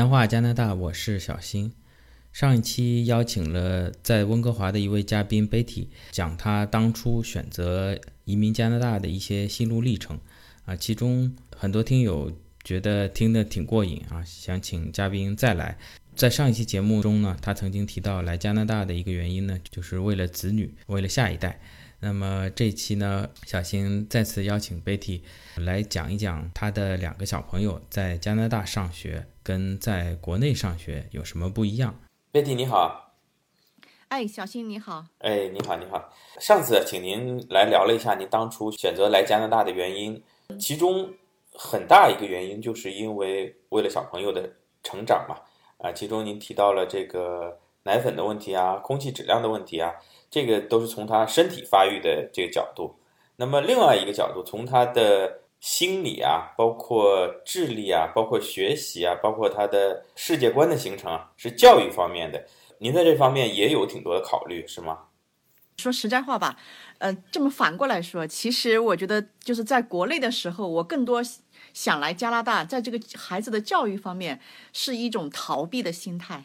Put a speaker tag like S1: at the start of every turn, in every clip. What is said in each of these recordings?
S1: 南话加拿大，我是小新。上一期邀请了在温哥华的一位嘉宾 Betty，讲他当初选择移民加拿大的一些心路历程。啊，其中很多听友觉得听得挺过瘾啊，想请嘉宾再来。在上一期节目中呢，他曾经提到来加拿大的一个原因呢，就是为了子女，为了下一代。那么这期呢，小新再次邀请 Betty 来讲一讲他的两个小朋友在加拿大上学跟在国内上学有什么不一样。
S2: Betty 你好，
S3: 哎，小新你好，
S2: 哎，你好你好。上次请您来聊了一下您当初选择来加拿大的原因，其中很大一个原因就是因为为了小朋友的成长嘛，啊，其中您提到了这个奶粉的问题啊，空气质量的问题啊。这个都是从他身体发育的这个角度，那么另外一个角度，从他的心理啊，包括智力啊，包括学习啊，包括他的世界观的形成啊，是教育方面的。您在这方面也有挺多的考虑，是吗？
S3: 说实在话吧，呃，这么反过来说，其实我觉得就是在国内的时候，我更多想来加拿大，在这个孩子的教育方面是一种逃避的心态。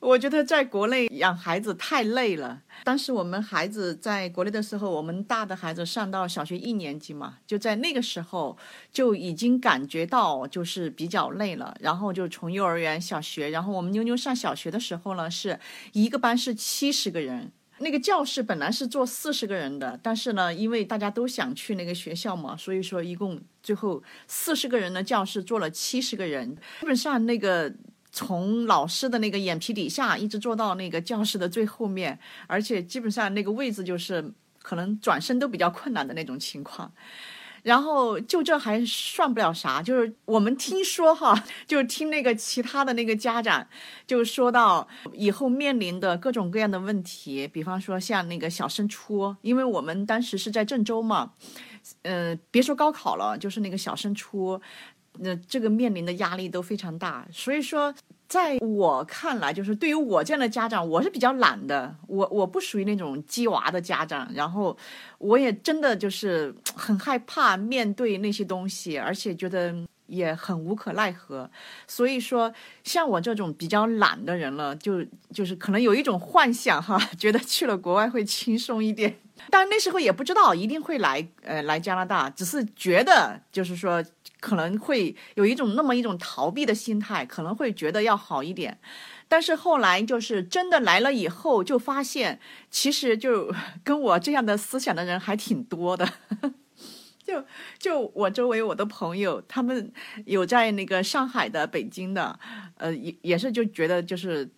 S3: 我觉得在国内养孩子太累了。当时我们孩子在国内的时候，我们大的孩子上到小学一年级嘛，就在那个时候就已经感觉到就是比较累了。然后就从幼儿园、小学，然后我们妞妞上小学的时候呢，是一个班是七十个人，那个教室本来是坐四十个人的，但是呢，因为大家都想去那个学校嘛，所以说一共最后四十个人的教室坐了七十个人，基本上那个。从老师的那个眼皮底下一直坐到那个教室的最后面，而且基本上那个位置就是可能转身都比较困难的那种情况。然后就这还算不了啥，就是我们听说哈，就是听那个其他的那个家长就说到以后面临的各种各样的问题，比方说像那个小升初，因为我们当时是在郑州嘛，呃，别说高考了，就是那个小升初。那这个面临的压力都非常大，所以说，在我看来，就是对于我这样的家长，我是比较懒的，我我不属于那种鸡娃的家长，然后我也真的就是 很害怕面对那些东西，而且觉得也很无可奈何。所以说，像我这种比较懒的人了，就就是可能有一种幻想哈，觉得去了国外会轻松一点。但那时候也不知道一定会来，呃，来加拿大，只是觉得就是说。可能会有一种那么一种逃避的心态，可能会觉得要好一点，但是后来就是真的来了以后，就发现其实就跟我这样的思想的人还挺多的，就就我周围我的朋友，他们有在那个上海的、北京的，呃，也也是就觉得就是。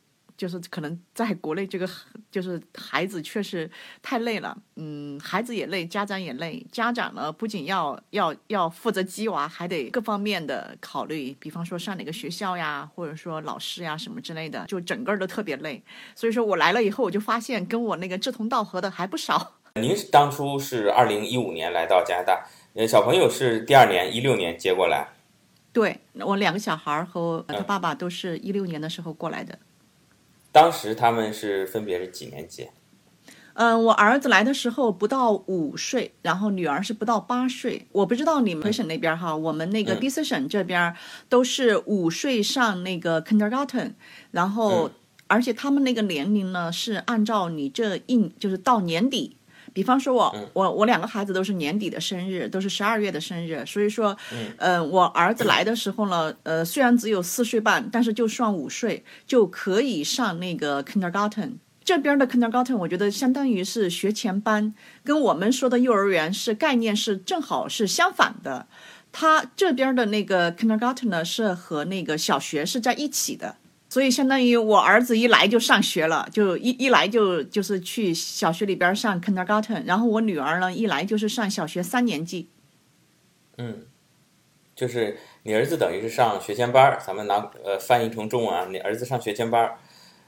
S3: 就是可能在国内，这个就是孩子确实太累了，嗯，孩子也累，家长也累。家长呢，不仅要要要负责鸡娃，还得各方面的考虑，比方说上哪个学校呀，或者说老师呀什么之类的，就整个都特别累。所以说我来了以后，我就发现跟我那个志同道合的还不少。
S2: 您当初是二零一五年来到加拿大，呃，小朋友是第二年一六年接过来。
S3: 对我两个小孩和他爸爸都是一六年的时候过来的。
S2: 当时他们是分别是几年级？
S3: 嗯，我儿子来的时候不到五岁，然后女儿是不到八岁。我不知道你们省那边哈，我们那个 BC 省这边都是五岁上那个 kindergarten，然后而且他们那个年龄呢是按照你这一就是到年底。比方说，我我我两个孩子都是年底的生日，都是十二月的生日，所以说，嗯，我儿子来的时候呢，呃，虽然只有四岁半，但是就算五岁就可以上那个 kindergarten。这边的 kindergarten 我觉得相当于是学前班，跟我们说的幼儿园是概念是正好是相反的。他这边的那个 kindergarten 呢是和那个小学是在一起的。所以相当于我儿子一来就上学了，就一一来就就是去小学里边上 kindergarten，然后我女儿呢一来就是上小学三年级。
S2: 嗯，就是你儿子等于是上学前班儿，咱们拿呃翻译成中文啊，你儿子上学前班儿，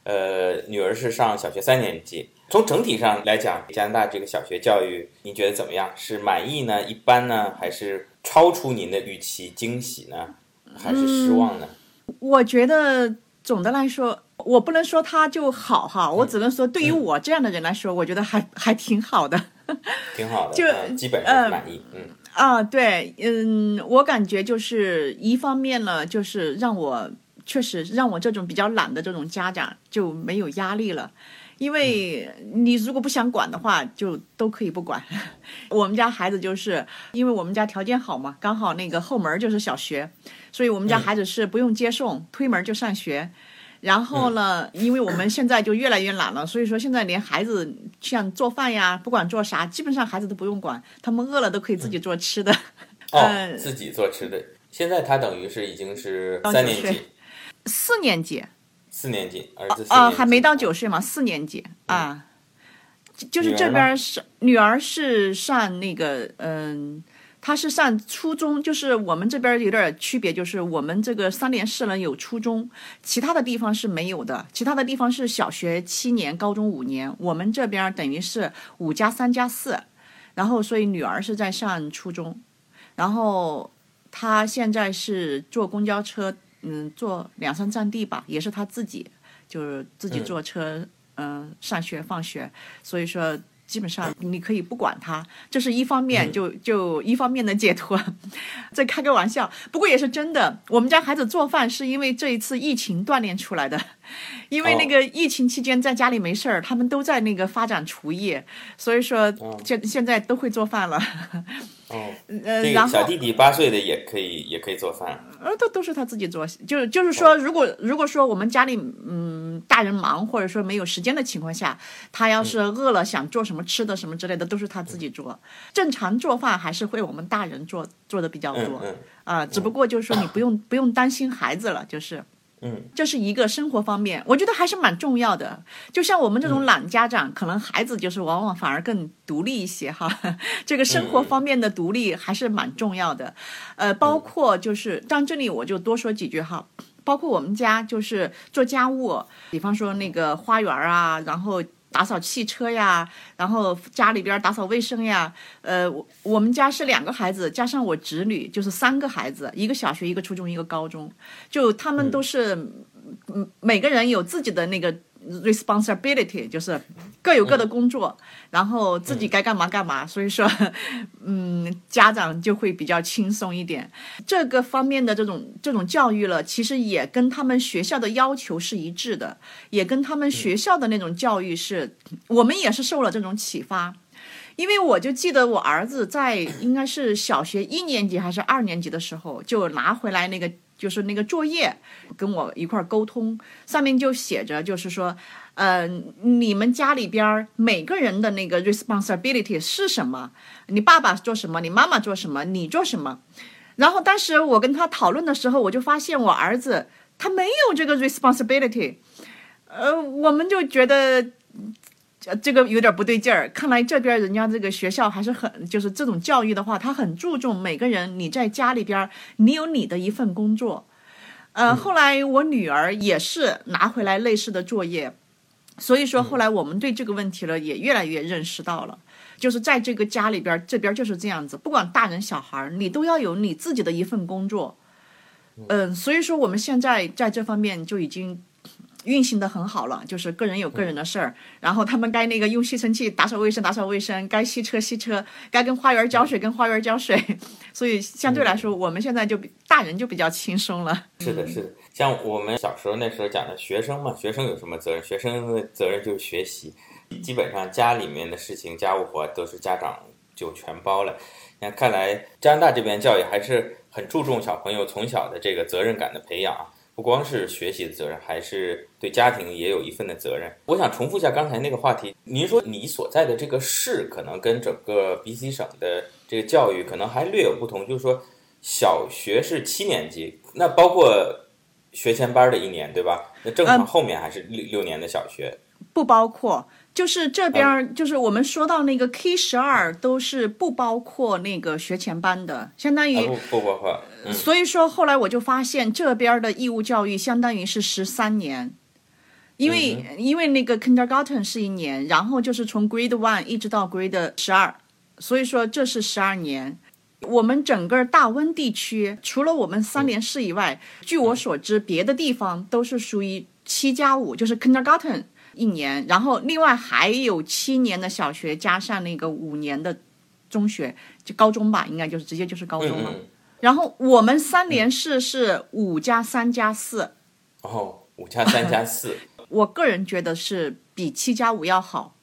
S2: 呃，女儿是上小学三年级。从整体上来讲，加拿大这个小学教育，您觉得怎么样？是满意呢？一般呢？还是超出您的预期？惊喜呢？还是失望呢？
S3: 我觉得。总的来说，我不能说它就好哈，我只能说对于我这样的人来说，我觉得还还挺好的，
S2: 挺好的，
S3: 就
S2: 基本上满意。嗯
S3: 啊，对，嗯，我感觉就是一方面呢，就是让我确实让我这种比较懒的这种家长就没有压力了。因为你如果不想管的话，就都可以不管。我们家孩子就是因为我们家条件好嘛，刚好那个后门就是小学，所以我们家孩子是不用接送，推门就上学。然后呢，因为我们现在就越来越懒了，所以说现在连孩子像做饭呀，不管做啥，基本上孩子都不用管，他们饿了都可以自己做吃的。
S2: 哦，自己做吃的。现在他等于是已经是三年级，
S3: 四年级。
S2: 四年级，儿子啊，
S3: 还没到九岁嘛，四年级啊，就是这边是女儿是上那个嗯，她是上初中，就是我们这边有点区别，就是我们这个三联市呢有初中，其他的地方是没有的，其他的地方是小学七年，高中五年，我们这边等于是五加三加四，然后所以女儿是在上初中，然后她现在是坐公交车。嗯，坐两三站地吧，也是她自己，就是自己坐车，嗯，上学放学，所以说。基本上你可以不管他，这是一方面，就就一方面的解脱。这开个玩笑，不过也是真的。我们家孩子做饭是因为这一次疫情锻炼出来的，因为那个疫情期间在家里没事儿，他们都在那个发展厨艺，所以说现现在都会做饭了。
S2: 哦，呃，然后小弟弟八岁的也可以也可以做饭。
S3: 呃，都都是他自己做，就就是说，如果如果说我们家里嗯大人忙或者说没有时间的情况下，他要是饿了想做什么。吃的什么之类的都是他自己做，正常做饭还是会我们大人做做的比较多。啊，只不过就是说你不用不用担心孩子了，就是，
S2: 嗯，
S3: 这是一个生活方面，我觉得还是蛮重要的。就像我们这种懒家长，可能孩子就是往往反而更独立一些哈。这个生活方面的独立还是蛮重要的，呃，包括就是到这里我就多说几句哈，包括我们家就是做家务，比方说那个花园啊，然后。打扫汽车呀，然后家里边打扫卫生呀，呃，我我们家是两个孩子，加上我侄女，就是三个孩子，一个小学，一个初中，一个高中，就他们都是，嗯，每个人有自己的那个。Responsibility 就是各有各的工作，然后自己该干嘛干嘛，所以说，嗯，家长就会比较轻松一点。这个方面的这种这种教育了，其实也跟他们学校的要求是一致的，也跟他们学校的那种教育是，我们也是受了这种启发。因为我就记得我儿子在应该是小学一年级还是二年级的时候，就拿回来那个。就是那个作业，跟我一块儿沟通，上面就写着，就是说，呃，你们家里边每个人的那个 responsibility 是什么？你爸爸做什么？你妈妈做什么？你做什么？然后当时我跟他讨论的时候，我就发现我儿子他没有这个 responsibility，呃，我们就觉得。这个有点不对劲儿，看来这边人家这个学校还是很，就是这种教育的话，他很注重每个人你在家里边，你有你的一份工作。呃，后来我女儿也是拿回来类似的作业，所以说后来我们对这个问题了也越来越认识到了，就是在这个家里边，这边就是这样子，不管大人小孩，你都要有你自己的一份工作。嗯，所以说我们现在在这方面就已经。运行的很好了，就是个人有个人的事儿，然后他们该那个用吸尘器打扫卫生打扫卫生，该吸车吸车，该跟花园浇水跟花园浇水，所以相对来说，我们现在就比大人就比较轻松了。
S2: 是的，是的，像我们小时候那时候讲的学生嘛，学生有什么责任？学生的责任就是学习，基本上家里面的事情家务活都是家长就全包了。那看来加拿大这边教育还是很注重小朋友从小的这个责任感的培养啊。不光是学习的责任，还是对家庭也有一份的责任。我想重复一下刚才那个话题，您说你所在的这个市可能跟整个 BC 省的这个教育可能还略有不同，就是说小学是七年级，那包括学前班的一年，对吧？那正常后面还是六六年的小学，
S3: 不包括。就是这边，就是我们说到那个 K 十二都是不包括那个学前班的，相当于
S2: 不包括。
S3: 所以说后来我就发现这边的义务教育相当于是十三年，因为因为那个 Kindergarten 是一年，然后就是从 Grade One 一直到 Grade 十二，所以说这是十二年。我们整个大温地区除了我们三联市以外，据我所知，别的地方都是属于七加五，就是 Kindergarten。一年，然后另外还有七年的小学，加上那个五年的中学，就高中吧，应该就是直接就是高中了。然后我们三联市是五加三加四，
S2: 哦，五加三加四，
S3: 我个人觉得是比七加五要好。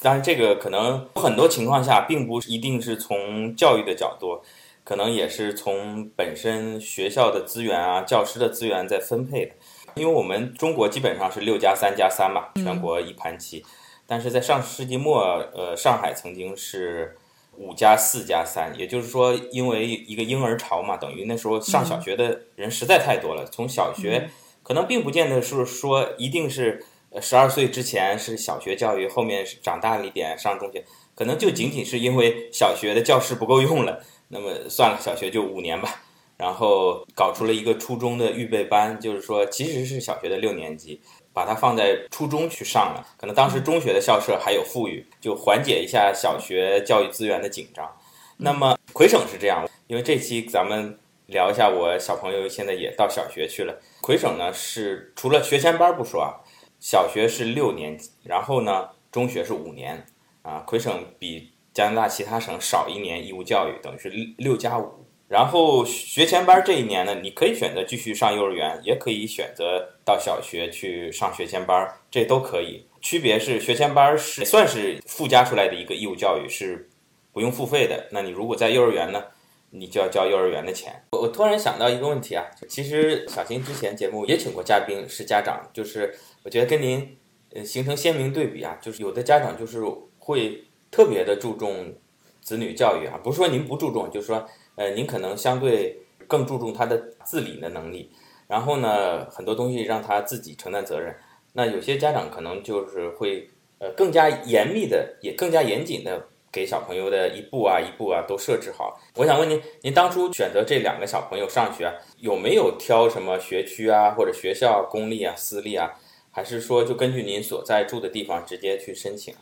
S2: 当然，这个可能很多情况下并不一定是从教育的角度，可能也是从本身学校的资源啊、教师的资源在分配的。因为我们中国基本上是六加三加三嘛，全国一盘棋。但是在上世纪末，呃，上海曾经是五加四加三，也就是说，因为一个婴儿潮嘛，等于那时候上小学的人实在太多了。从小学可能并不见得是说一定是十二岁之前是小学教育，后面长大了一点上中学，可能就仅仅是因为小学的教室不够用了，那么算了，小学就五年吧。然后搞出了一个初中的预备班，就是说其实是小学的六年级，把它放在初中去上了。可能当时中学的校舍还有富裕，就缓解一下小学教育资源的紧张。那么魁省是这样，因为这期咱们聊一下，我小朋友现在也到小学去了。魁省呢是除了学前班不说啊，小学是六年级，然后呢中学是五年啊。魁省比加拿大其他省少一年义务教育，等于是六加五。然后学前班这一年呢，你可以选择继续上幼儿园，也可以选择到小学去上学前班，这都可以。区别是学前班是算是附加出来的一个义务教育，是不用付费的。那你如果在幼儿园呢，你就要交幼儿园的钱。我我突然想到一个问题啊，其实小新之前节目也请过嘉宾是家长，就是我觉得跟您呃形成鲜明对比啊，就是有的家长就是会特别的注重子女教育啊，不是说您不注重，就是说。呃，您可能相对更注重他的自理的能力，然后呢，很多东西让他自己承担责任。那有些家长可能就是会呃更加严密的，也更加严谨的给小朋友的一步啊一步啊都设置好。我想问您，您当初选择这两个小朋友上学，有没有挑什么学区啊，或者学校公立啊、私立啊，还是说就根据您所在住的地方直接去申请？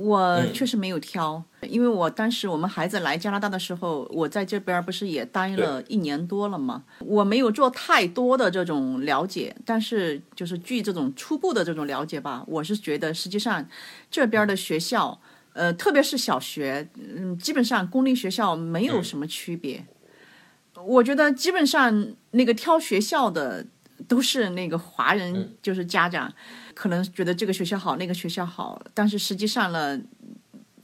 S3: 我确实没有挑，因为我当时我们孩子来加拿大的时候，我在这边不是也待了一年多了吗？我没有做太多的这种了解，但是就是据这种初步的这种了解吧，我是觉得实际上这边的学校，呃，特别是小学，嗯，基本上公立学校没有什么区别。我觉得基本上那个挑学校的都是那个华人，就是家长。可能觉得这个学校好，那个学校好，但是实际上呢，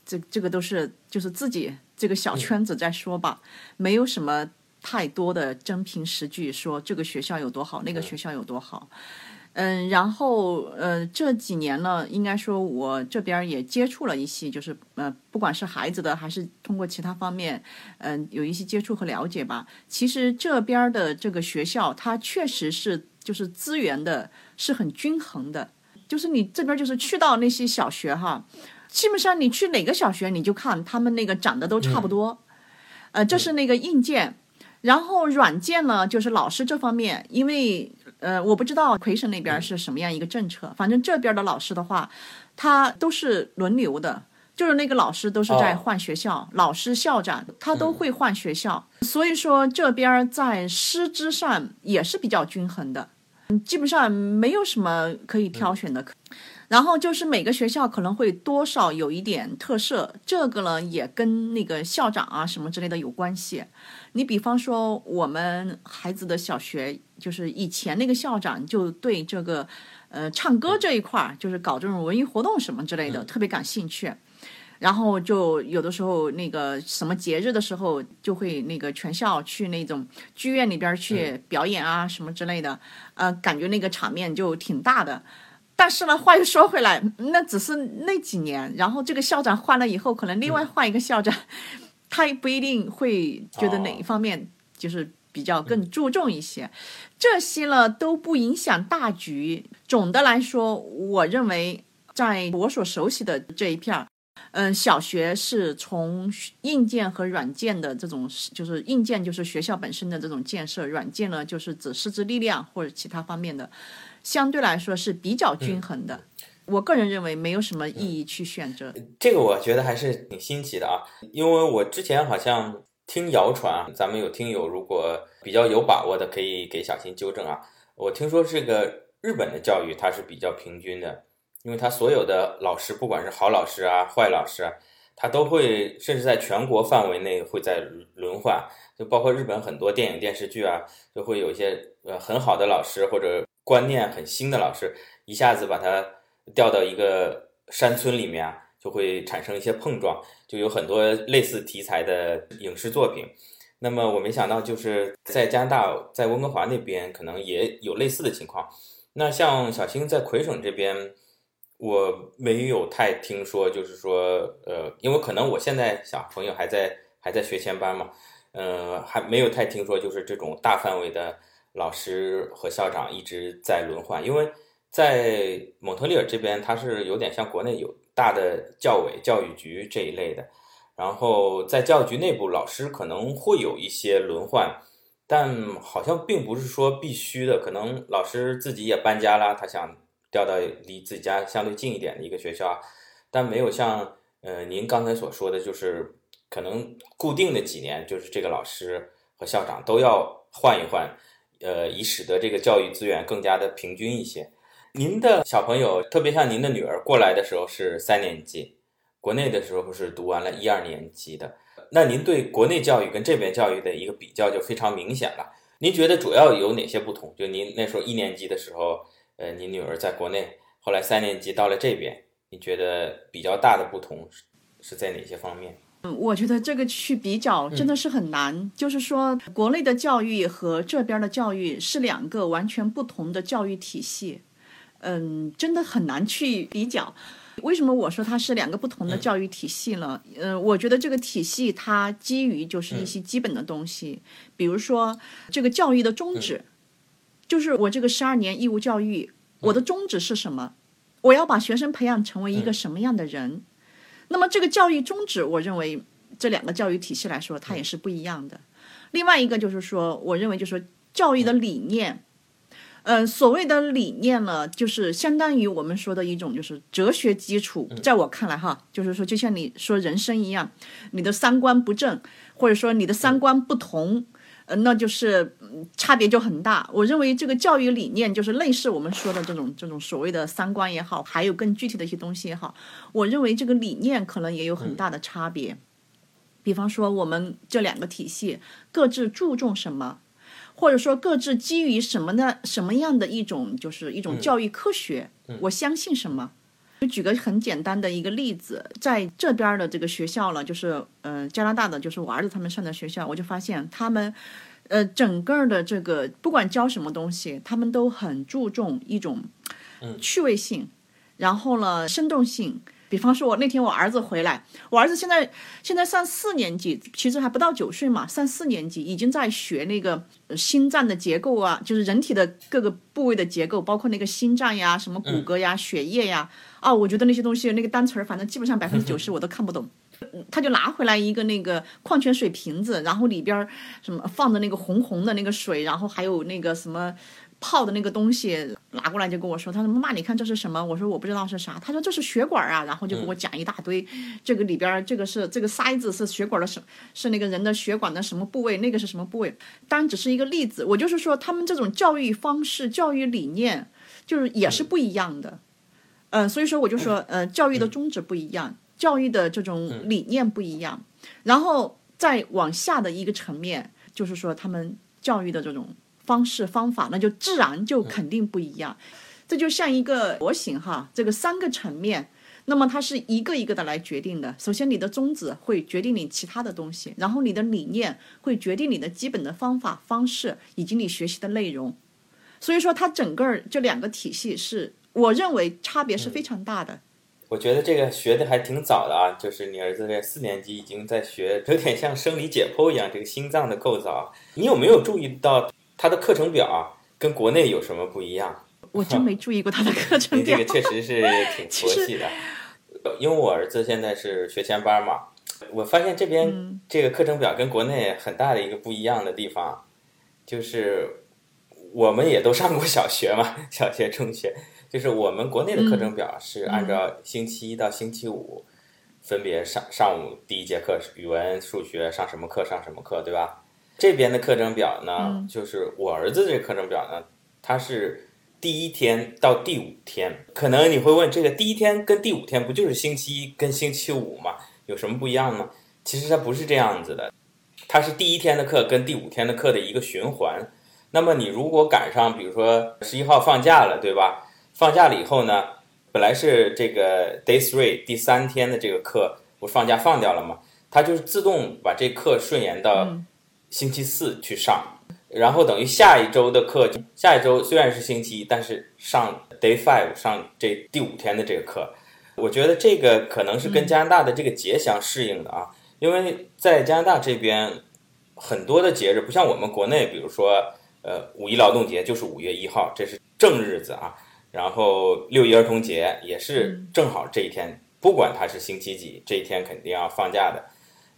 S3: 这这个都是就是自己这个小圈子在说吧，没有什么太多的真凭实据说这个学校有多好，那个学校有多好。嗯，然后呃这几年呢，应该说我这边也接触了一些，就是呃不管是孩子的还是通过其他方面，嗯有一些接触和了解吧。其实这边的这个学校，它确实是就是资源的是很均衡的。就是你这边就是去到那些小学哈，基本上你去哪个小学你就看他们那个长得都差不多，呃，这是那个硬件，然后软件呢就是老师这方面，因为呃我不知道魁省那边是什么样一个政策，反正这边的老师的话，他都是轮流的，就是那个老师都是在换学校，老师校长他都会换学校，所以说这边在师资上也是比较均衡的。基本上没有什么可以挑选的，然后就是每个学校可能会多少有一点特色，这个呢也跟那个校长啊什么之类的有关系。你比方说我们孩子的小学，就是以前那个校长就对这个呃唱歌这一块儿，就是搞这种文艺活动什么之类的特别感兴趣。然后就有的时候那个什么节日的时候，就会那个全校去那种剧院里边去表演啊什么之类的，呃，感觉那个场面就挺大的。但是呢，话又说回来，那只是那几年，然后这个校长换了以后，可能另外换一个校长，他也不一定会觉得哪一方面就是比较更注重一些。这些呢都不影响大局。总的来说，我认为在我所熟悉的这一片儿。嗯，小学是从硬件和软件的这种，就是硬件就是学校本身的这种建设，软件呢就是指师资力量或者其他方面的，相对来说是比较均衡的。我个人认为没有什么意义去选择
S2: 这个，我觉得还是挺新奇的啊，因为我之前好像听谣传，咱们有听友如果比较有把握的，可以给小新纠正啊。我听说这个日本的教育它是比较平均的。因为它所有的老师，不管是好老师啊、坏老师啊，他都会，甚至在全国范围内会在轮换。就包括日本很多电影电视剧啊，就会有一些呃很好的老师或者观念很新的老师，一下子把他调到一个山村里面啊，就会产生一些碰撞，就有很多类似题材的影视作品。那么我没想到，就是在加拿大，在温哥华那边可能也有类似的情况。那像小青在魁省这边，我没有太听说，就是说，呃，因为可能我现在小朋友还在还在学前班嘛，呃，还没有太听说，就是这种大范围的老师和校长一直在轮换。因为在蒙特利尔这边，它是有点像国内有大的教委、教育局这一类的。然后在教育局内部，老师可能会有一些轮换，但好像并不是说必须的。可能老师自己也搬家了，他想调到离自己家相对近一点的一个学校，但没有像呃您刚才所说的，就是可能固定的几年，就是这个老师和校长都要换一换，呃，以使得这个教育资源更加的平均一些。您的小朋友，特别像您的女儿过来的时候是三年级。国内的时候是读完了一二年级的，那您对国内教育跟这边教育的一个比较就非常明显了。您觉得主要有哪些不同？就您那时候一年级的时候，呃，您女儿在国内，后来三年级到了这边，你觉得比较大的不同是在哪些方面？
S3: 嗯，我觉得这个去比较真的是很难。就是说，国内的教育和这边的教育是两个完全不同的教育体系，嗯，真的很难去比较。为什么我说它是两个不同的教育体系呢？嗯，我觉得这个体系它基于就是一些基本的东西，比如说这个教育的宗旨，就是我这个十二年义务教育，我的宗旨是什么？我要把学生培养成为一个什么样的人？那么这个教育宗旨，我认为这两个教育体系来说，它也是不一样的。另外一个就是说，我认为就是说教育的理念。嗯，所谓的理念呢，就是相当于我们说的一种，就是哲学基础。在我看来，哈，就是说，就像你说人生一样，你的三观不正，或者说你的三观不同，呃，那就是差别就很大。我认为这个教育理念就是类似我们说的这种这种所谓的三观也好，还有更具体的一些东西也好，我认为这个理念可能也有很大的差别。比方说，我们这两个体系各自注重什么？或者说各自基于什么的什么样的一种就是一种教育科学，我相信什么？就举个很简单的一个例子，在这边的这个学校了，就是呃加拿大的，就是我儿子他们上的学校，我就发现他们呃整个的这个不管教什么东西，他们都很注重一种趣味性，然后呢生动性。比方说，我那天我儿子回来，我儿子现在现在上四年级，其实还不到九岁嘛，上四年级已经在学那个心脏的结构啊，就是人体的各个部位的结构，包括那个心脏呀、什么骨骼呀、血液呀，啊，我觉得那些东西那个单词儿，反正基本上百分之 九十我都看不懂。他就拿回来一个那个矿泉水瓶子，然后里边什么放的那个红红的那个水，然后还有那个什么。泡的那个东西拿过来就跟我说，他说妈妈你看这是什么？我说我不知道是啥。他说这是血管啊，然后就给我讲一大堆，这个里边这个是这个塞子是血管的什是那个人的血管的什么部位？那个是什么部位？当然只是一个例子，我就是说他们这种教育方式、教育理念就是也是不一样的。嗯，所以说我就说，呃，教育的宗旨不一样，教育的这种理念不一样，然后再往下的一个层面，就是说他们教育的这种。方式方法，那就自然就肯定不一样。这就像一个模型哈，这个三个层面，那么它是一个一个的来决定的。首先，你的宗旨会决定你其他的东西，然后你的理念会决定你的基本的方法方式以及你学习的内容。所以说，它整个这两个体系是我认为差别是非常大的。
S2: 我觉得这个学的还挺早的啊，就是你儿子在四年级已经在学，有点像生理解剖一样，这个心脏的构造。你有没有注意到？他的课程表跟国内有什么不一样？
S3: 我真没注意过他的课程
S2: 表。这个确实是 挺佛系的，因为我儿子现在是学前班嘛，我发现这边这个课程表跟国内很大的一个不一样的地方，就是我们也都上过小学嘛，小学、中学，就是我们国内的课程表是按照星期一到星期五分别上上午第一节课是语文、数学上什么课上什么课，对吧？这边的课程表呢，就是我儿子这课程表呢，它是第一天到第五天。可能你会问，这个第一天跟第五天不就是星期一跟星期五吗？有什么不一样吗？其实它不是这样子的，它是第一天的课跟第五天的课的一个循环。那么你如果赶上，比如说十一号放假了，对吧？放假了以后呢，本来是这个 day three 第三天的这个课，不放假放掉了吗？它就是自动把这课顺延到星期四去上，然后等于下一周的课，下一周虽然是星期一，但是上 day five 上这第五天的这个课，我觉得这个可能是跟加拿大的这个节相适应的啊，因为在加拿大这边很多的节日不像我们国内，比如说呃五一劳动节就是五月一号，这是正日子啊，然后六一儿童节也是正好这一天，不管它是星期几，这一天肯定要放假的。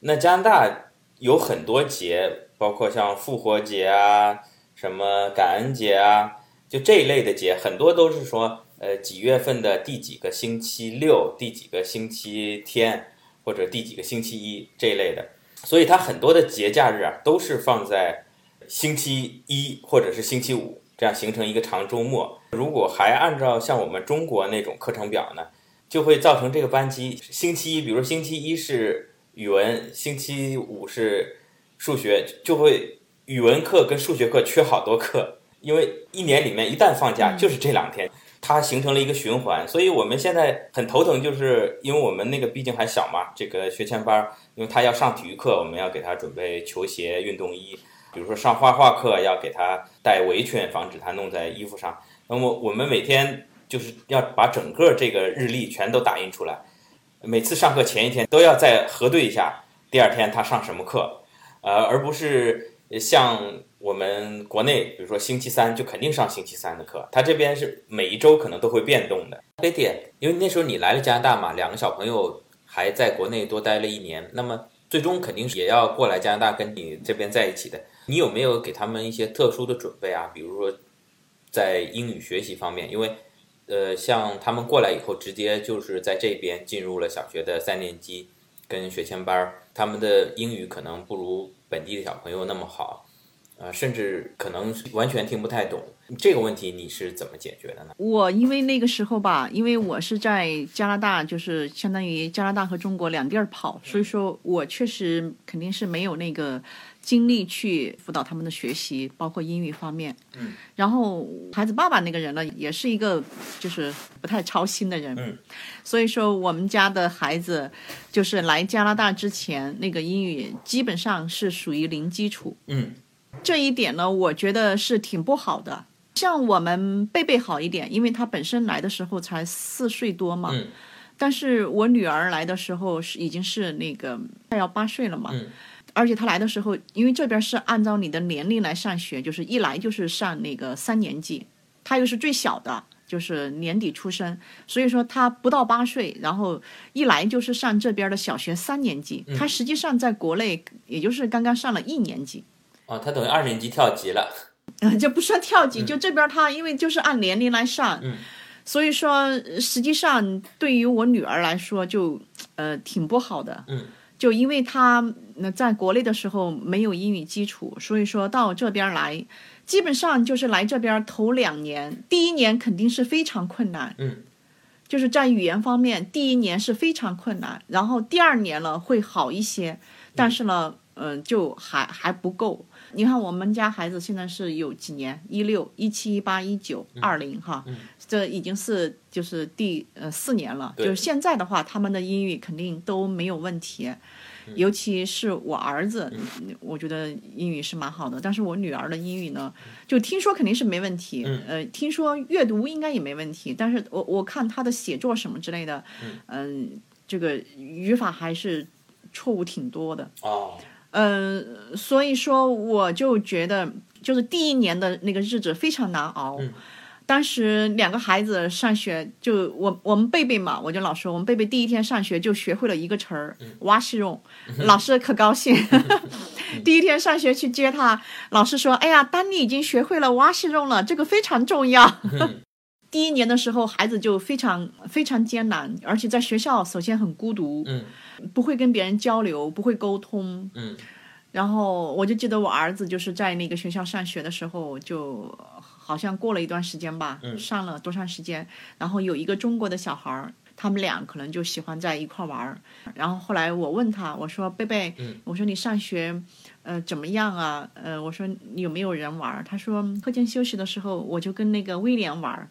S2: 那加拿大有很多节，包括像复活节啊、什么感恩节啊，就这一类的节，很多都是说，呃，几月份的第几个星期六、第几个星期天，或者第几个星期一这一类的。所以它很多的节假日啊，都是放在星期一或者是星期五，这样形成一个长周末。如果还按照像我们中国那种课程表呢，就会造成这个班级星期一，比如星期一是。语文星期五是数学，就会语文课跟数学课缺好多课，因为一年里面一旦放假就是这两天，它形成了一个循环。所以我们现在很头疼，就是因为我们那个毕竟还小嘛，这个学前班，因为他要上体育课，我们要给他准备球鞋、运动衣；比如说上画画课，要给他带围裙，防止他弄在衣服上。那么我们每天就是要把整个这个日历全都打印出来。每次上课前一天都要再核对一下，第二天他上什么课，呃，而不是像我们国内，比如说星期三就肯定上星期三的课，他这边是每一周可能都会变动的。贝蒂，因为那时候你来了加拿大嘛，两个小朋友还在国内多待了一年，那么最终肯定是也要过来加拿大跟你这边在一起的。你有没有给他们一些特殊的准备啊？比如说在英语学习方面，因为。呃，像他们过来以后，直接就是在这边进入了小学的三年级跟学前班儿，他们的英语可能不如本地的小朋友那么好，呃，甚至可能完全听不太懂。这个问题你是怎么解决的呢？
S3: 我因为那个时候吧，因为我是在加拿大，就是相当于加拿大和中国两地儿跑，所以说我确实肯定是没有那个。精力去辅导他们的学习，包括英语方面。
S2: 嗯，
S3: 然后孩子爸爸那个人呢，也是一个就是不太操心的人。
S2: 嗯，
S3: 所以说我们家的孩子就是来加拿大之前，那个英语基本上是属于零基础。
S2: 嗯，
S3: 这一点呢，我觉得是挺不好的。像我们贝贝好一点，因为他本身来的时候才四岁多嘛。
S2: 嗯，
S3: 但是我女儿来的时候是已经是那个快要八岁了嘛。
S2: 嗯。
S3: 而且他来的时候，因为这边是按照你的年龄来上学，就是一来就是上那个三年级，他又是最小的，就是年底出生，所以说他不到八岁，然后一来就是上这边的小学三年级，他实际上在国内也就是刚刚上了一年级。
S2: 哦，他等于二年级跳级了。
S3: 嗯，这不算跳级，就这边他因为就是按年龄来上，所以说实际上对于我女儿来说就呃挺不好的。
S2: 嗯。
S3: 就因为他那在国内的时候没有英语基础，所以说到这边来，基本上就是来这边头两年，第一年肯定是非常困难，
S2: 嗯，
S3: 就是在语言方面，第一年是非常困难，然后第二年了会好一些，但是呢，嗯，就还还不够。你看我们家孩子现在是有几年，一六、一七、一八、一九、二零，哈，这已经是就是第呃四年了。就是现在的话，他们的英语肯定都没有问题，尤其是我儿子，我觉得英语是蛮好的。但是我女儿的英语呢，就听说肯定是没问题，呃，听说阅读应该也没问题，但是我我看他的写作什么之类的，嗯，这个语法还是错误挺多的。
S2: 哦。
S3: 嗯，所以说我就觉得，就是第一年的那个日子非常难熬。当时两个孩子上学，就我我们贝贝嘛，我就老说，我们贝贝第一天上学就学会了一个词儿“挖西用”，老师可高兴。第一天上学去接他，老师说：“哎呀，丹尼已经学会了挖西用了，这个非常重要。”第一年的时候，孩子就非常非常艰难，而且在学校首先很孤独。不会跟别人交流，不会沟通。
S2: 嗯，
S3: 然后我就记得我儿子就是在那个学校上学的时候，就好像过了一段时间吧，上了多长时间，然后有一个中国的小孩儿他们俩可能就喜欢在一块玩儿。然后后来我问他，我说贝贝，我说你上学，呃怎么样啊？呃我说有没有人玩儿？他说课间休息的时候我就跟那个威廉玩儿，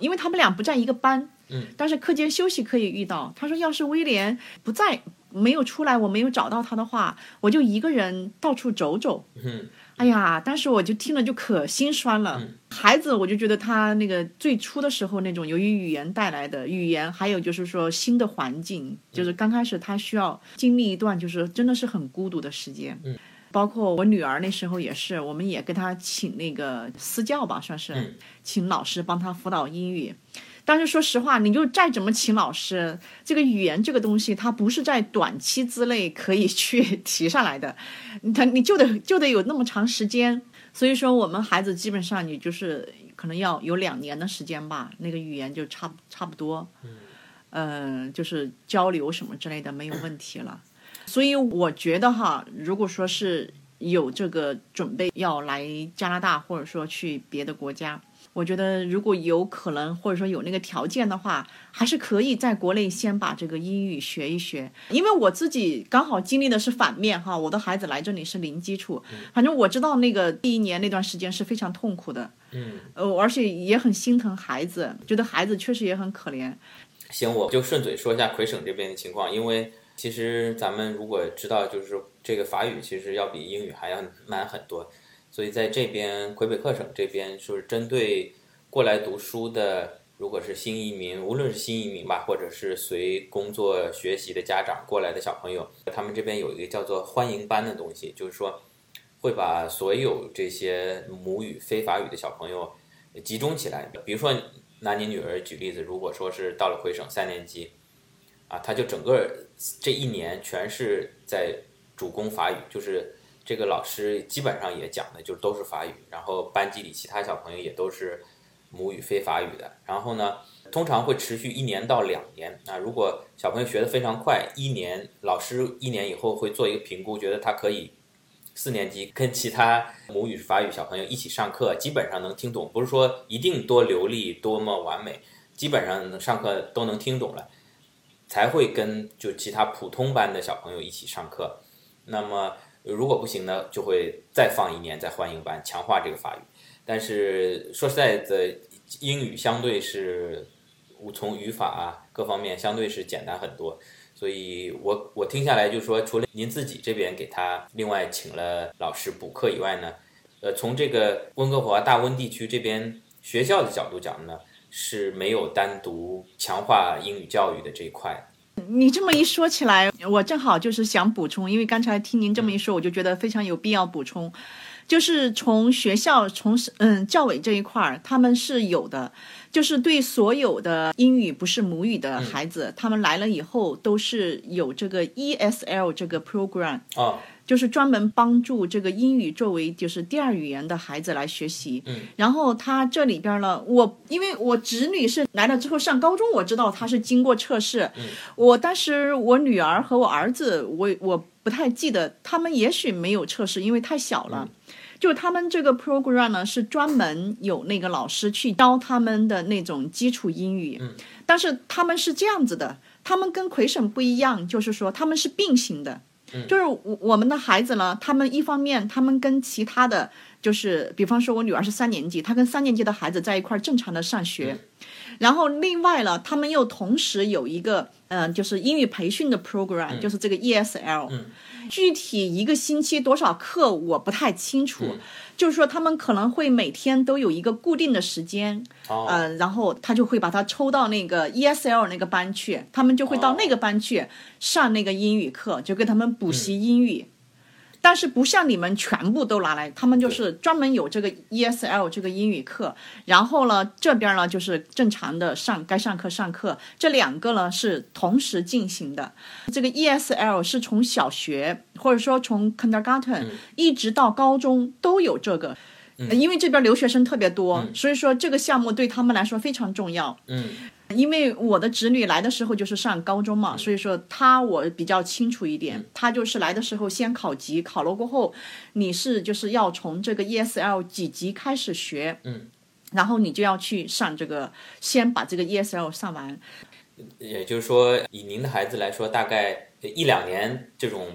S3: 因为他们俩不在一个班，但是课间休息可以遇到。他说要是威廉不在。没有出来，我没有找到他的话，我就一个人到处走走。
S2: 嗯，
S3: 哎呀，当时我就听了就可心酸了。孩子，我就觉得他那个最初的时候那种由于语言带来的语言，还有就是说新的环境，就是刚开始他需要经历一段就是真的是很孤独的时间。
S2: 嗯，
S3: 包括我女儿那时候也是，我们也给她请那个私教吧，算是请老师帮她辅导英语。但是说实话，你就再怎么请老师，这个语言这个东西，它不是在短期之内可以去 提上来的，他你就得就得有那么长时间。所以说，我们孩子基本上你就是可能要有两年的时间吧，那个语言就差差不多，嗯，就是交流什么之类的没有问题了。所以我觉得哈，如果说是有这个准备要来加拿大，或者说去别的国家。我觉得如果有可能，或者说有那个条件的话，还是可以在国内先把这个英语学一学。因为我自己刚好经历的是反面哈，我的孩子来这里是零基础，反正我知道那个第一年那段时间是非常痛苦的，
S2: 嗯，
S3: 呃，而且也很心疼孩子，觉得孩子确实也很可怜。
S2: 行，我就顺嘴说一下魁省这边的情况，因为其实咱们如果知道，就是这个法语其实要比英语还要难很多。所以在这边魁北克省这边，就是针对过来读书的，如果是新移民，无论是新移民吧，或者是随工作学习的家长过来的小朋友，他们这边有一个叫做欢迎班的东西，就是说会把所有这些母语非法语的小朋友集中起来。比如说拿你女儿举例子，如果说是到了魁省三年级，啊，他就整个这一年全是在主攻法语，就是。这个老师基本上也讲的就都是法语，然后班级里其他小朋友也都是母语非法语的。然后呢，通常会持续一年到两年。啊，如果小朋友学得非常快，一年老师一年以后会做一个评估，觉得他可以四年级跟其他母语法语小朋友一起上课，基本上能听懂，不是说一定多流利、多么完美，基本上上课都能听懂了，才会跟就其他普通班的小朋友一起上课。那么。如果不行呢，就会再放一年，再欢迎班，强化这个法语。但是说实在的，英语相对是从语法啊各方面相对是简单很多。所以我我听下来就说，除了您自己这边给他另外请了老师补课以外呢，呃，从这个温哥华大温地区这边学校的角度讲呢，是没有单独强化英语教育的这一块。
S3: 你这么一说起来，我正好就是想补充，因为刚才听您这么一说，我就觉得非常有必要补充，就是从学校从嗯教委这一块儿，他们是有的，就是对所有的英语不是母语的孩子，他们来了以后都是有这个 ESL 这个 program
S2: 啊。
S3: 就是专门帮助这个英语作为就是第二语言的孩子来学习。
S2: 嗯，
S3: 然后他这里边呢，我因为我侄女是来了之后上高中，我知道她是经过测试。
S2: 嗯，
S3: 我当时我女儿和我儿子，我我不太记得，他们也许没有测试，因为太小了。就他们这个 program 呢，是专门有那个老师去教他们的那种基础英语。
S2: 嗯，
S3: 但是他们是这样子的，他们跟魁省不一样，就是说他们是并行的。就是我我们的孩子呢，他们一方面他们跟其他的就是，比方说我女儿是三年级，她跟三年级的孩子在一块儿正常的上学，然后另外呢，他们又同时有一个嗯，就是英语培训的 program，就是这个 ESL，具体一个星期多少课我不太清楚。就是说，他们可能会每天都有一个固定的时间，嗯，然后他就会把他抽到那个 ESL 那个班去，他们就会到那个班去上那个英语课，就给他们补习英语。但是不像你们全部都拿来，他们就是专门有这个 ESL 这个英语课，然后呢这边呢就是正常的上该上课上课，这两个呢是同时进行的。这个 ESL 是从小学或者说从 Kindergarten 一直到高中都有这个，因为这边留学生特别多，所以说这个项目对他们来说非常重要。
S2: 嗯。
S3: 因为我的侄女来的时候就是上高中嘛，所以说她我比较清楚一点。她就是来的时候先考级，考了过后，你是就是要从这个 ESL 几级开始学，
S2: 嗯，
S3: 然后你就要去上这个，先把这个 ESL 上完。
S2: 也就是说，以您的孩子来说，大概一两年这种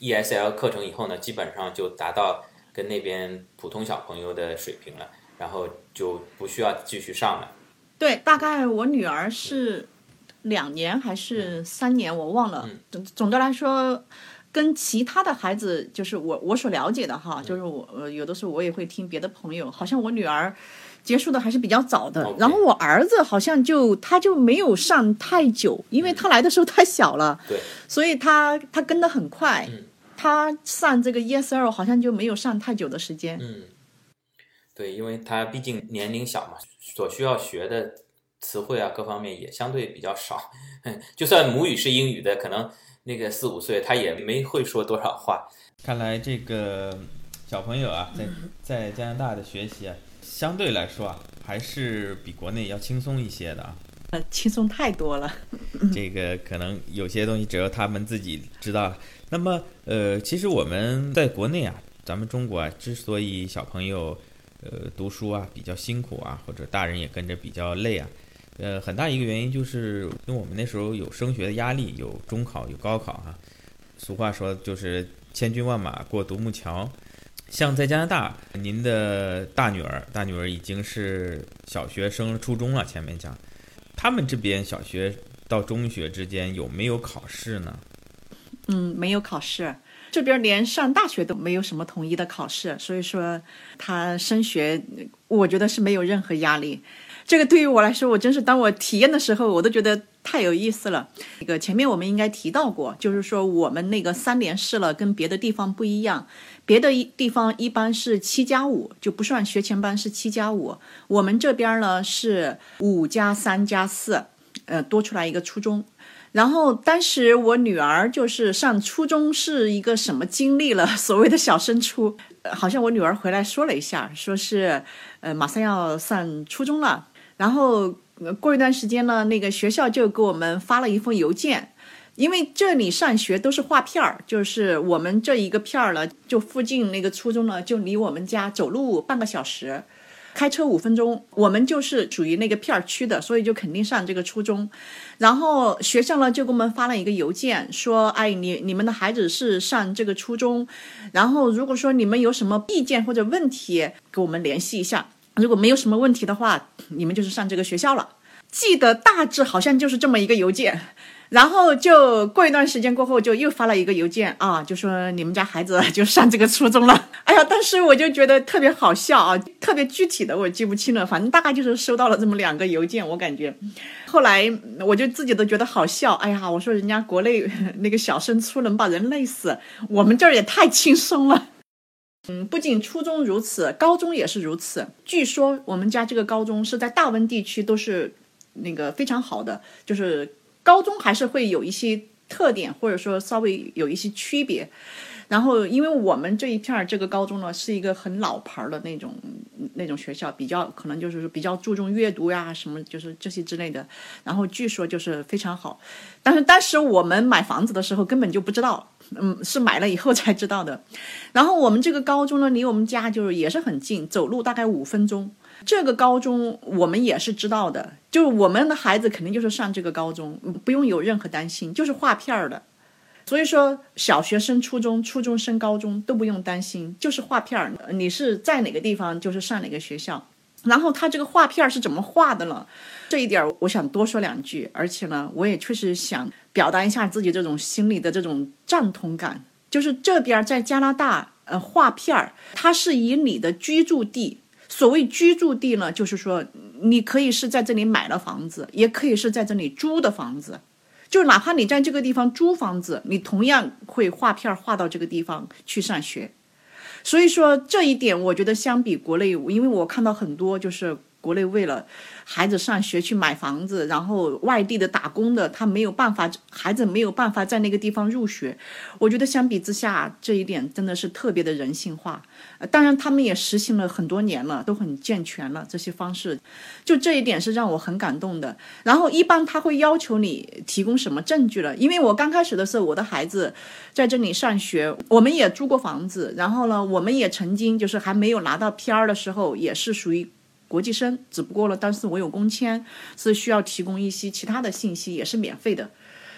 S2: ESL 课程以后呢，基本上就达到跟那边普通小朋友的水平了，然后就不需要继续上了。
S3: 对，大概我女儿是两年还是三年，我忘了。总总的来说，跟其他的孩子，就是我我所了解的哈，就是我呃有的时候我也会听别的朋友，好像我女儿。结束的还是比较早的，然后我儿子好像就他就没有上太久，因为他来的时候太小了，
S2: 对，
S3: 所以他他跟的很快，他上这个 ESL 好像就没有上太久的时间，
S2: 嗯，对，因为他毕竟年龄小嘛，所需要学的词汇啊各方面也相对比较少，就算母语是英语的，可能那个四五岁他也没会说多少话。
S1: 看来这个小朋友啊，在在加拿大的学习啊。相对来说啊，还是比国内要轻松一些的啊。
S3: 呃，轻松太多了。
S1: 这个可能有些东西只有他们自己知道。那么，呃，其实我们在国内啊，咱们中国啊，之所以小朋友呃读书啊比较辛苦啊，或者大人也跟着比较累啊，呃，很大一个原因就是因为我们那时候有升学的压力，有中考，有高考哈。俗话说就是千军万马过独木桥。像在加拿大，您的大女儿，大女儿已经是小学升初中了。前面讲，他们这边小学到中学之间有没有考试呢？
S3: 嗯，没有考试，这边连上大学都没有什么统一的考试，所以说他升学，我觉得是没有任何压力。这个对于我来说，我真是当我体验的时候，我都觉得太有意思了。那个前面我们应该提到过，就是说我们那个三连试了，跟别的地方不一样。别的地方一般是七加五，就不算学前班是七加五。我们这边呢是五加三加四，呃，多出来一个初中。然后当时我女儿就是上初中是一个什么经历了？所谓的小升初，好像我女儿回来说了一下，说是呃马上要上初中了。然后过一段时间呢，那个学校就给我们发了一封邮件。因为这里上学都是划片儿，就是我们这一个片儿了，就附近那个初中呢，就离我们家走路半个小时，开车五分钟。我们就是属于那个片儿区的，所以就肯定上这个初中。然后学校呢就给我们发了一个邮件，说：“哎，你你们的孩子是上这个初中，然后如果说你们有什么意见或者问题，给我们联系一下。如果没有什么问题的话，你们就是上这个学校了。”记得大致好像就是这么一个邮件。然后就过一段时间过后，就又发了一个邮件啊，就说你们家孩子 就上这个初中了。哎呀，当时我就觉得特别好笑啊，特别具体的我记不清了，反正大概就是收到了这么两个邮件，我感觉。后来我就自己都觉得好笑，哎呀，我说人家国内那个小升初能把人累死，我们这儿也太轻松了。嗯，不仅初中如此，高中也是如此。据说我们家这个高中是在大温地区都是那个非常好的，就是。高中还是会有一些特点，或者说稍微有一些区别。然后，因为我们这一片儿这个高中呢，是一个很老牌的那种那种学校，比较可能就是比较注重阅读呀，什么就是这些之类的。然后据说就是非常好，但是当时我们买房子的时候根本就不知道，嗯，是买了以后才知道的。然后我们这个高中呢，离我们家就是也是很近，走路大概五分钟。这个高中我们也是知道的，就是我们的孩子肯定就是上这个高中，不用有任何担心，就是划片儿的。所以说，小学升初中，初中升高中都不用担心，就是划片儿。你是在哪个地方，就是上哪个学校。然后他这个划片儿是怎么画的呢？这一点我想多说两句，而且呢，我也确实想表达一下自己这种心里的这种赞同感。就是这边在加拿大，呃，划片儿，它是以你的居住地。所谓居住地呢，就是说，你可以是在这里买了房子，也可以是在这里租的房子，就哪怕你在这个地方租房子，你同样会划片划到这个地方去上学。所以说这一点，我觉得相比国内，因为我看到很多就是。国内为了孩子上学去买房子，然后外地的打工的他没有办法，孩子没有办法在那个地方入学。我觉得相比之下，这一点真的是特别的人性化。当然，他们也实行了很多年了，都很健全了这些方式。就这一点是让我很感动的。然后一般他会要求你提供什么证据了？因为我刚开始的时候，我的孩子在这里上学，我们也租过房子，然后呢，我们也曾经就是还没有拿到 P R 的时候，也是属于。国际生，只不过了，但是我有工签，是需要提供一些其他的信息，也是免费的。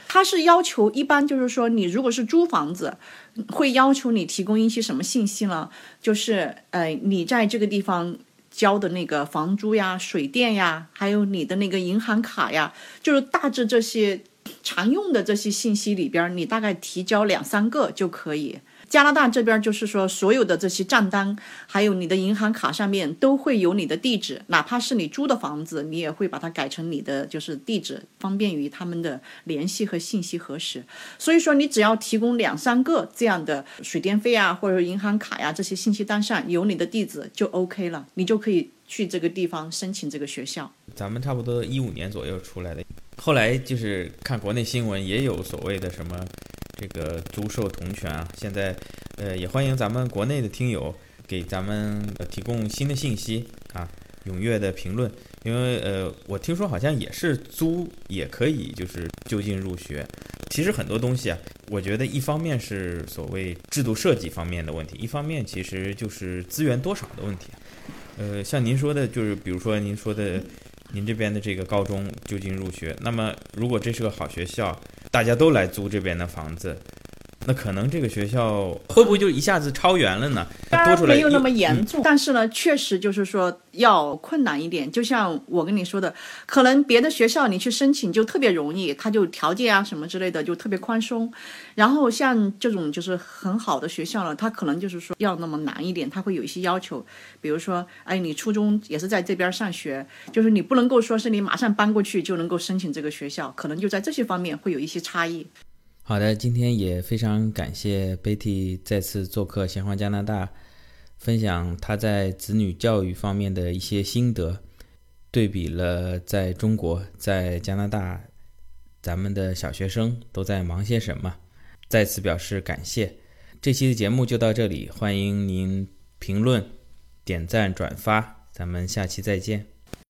S3: 他是要求一般就是说，你如果是租房子，会要求你提供一些什么信息呢？就是呃，你在这个地方交的那个房租呀、水电呀，还有你的那个银行卡呀，就是大致这些常用的这些信息里边，你大概提交两三个就可以。加拿大这边就是说，所有的这些账单，还有你的银行卡上面都会有你的地址，哪怕是你租的房子，你也会把它改成你的就是地址，方便于他们的联系和信息核实。所以说，你只要提供两三个这样的水电费啊，或者银行卡呀这些信息单上有你的地址就 OK 了，你就可以去这个地方申请这个学校。
S2: 咱们差不多一五年左右出来的，后来就是看国内新闻也有所谓的什么。这个租售同权啊，现在，呃，也欢迎咱们国内的听友给咱们提供新的信息啊，踊跃的评论，因为呃，我听说好像也是租也可以，就是就近入学。其实很多东西啊，我觉得一方面是所谓制度设计方面的问题，一方面其实就是资源多少的问题。呃，像您说的，就是比如说您说的。您这边的这个高中就近入学，那么如果这是个好学校，大家都来租这边的房子。那可能这个学校会不会就一下子超员了呢？多出来
S3: 没有那么严重，但是呢，确实就是说要困难一点。就像我跟你说的，可能别的学校你去申请就特别容易，他就条件啊什么之类的就特别宽松。然后像这种就是很好的学校呢，他可能就是说要那么难一点，他会有一些要求，比如说，哎，你初中也是在这边上学，就是你不能够说是你马上搬过去就能够申请这个学校，可能就在这些方面会有一些差异。
S2: 好的，今天也非常感谢 Betty 再次做客闲话加拿大，分享他在子女教育方面的一些心得，对比了在中国、在加拿大，咱们的小学生都在忙些什么，再次表示感谢。这期的节目就到这里，欢迎您评论、点赞、转发，咱们下期再见。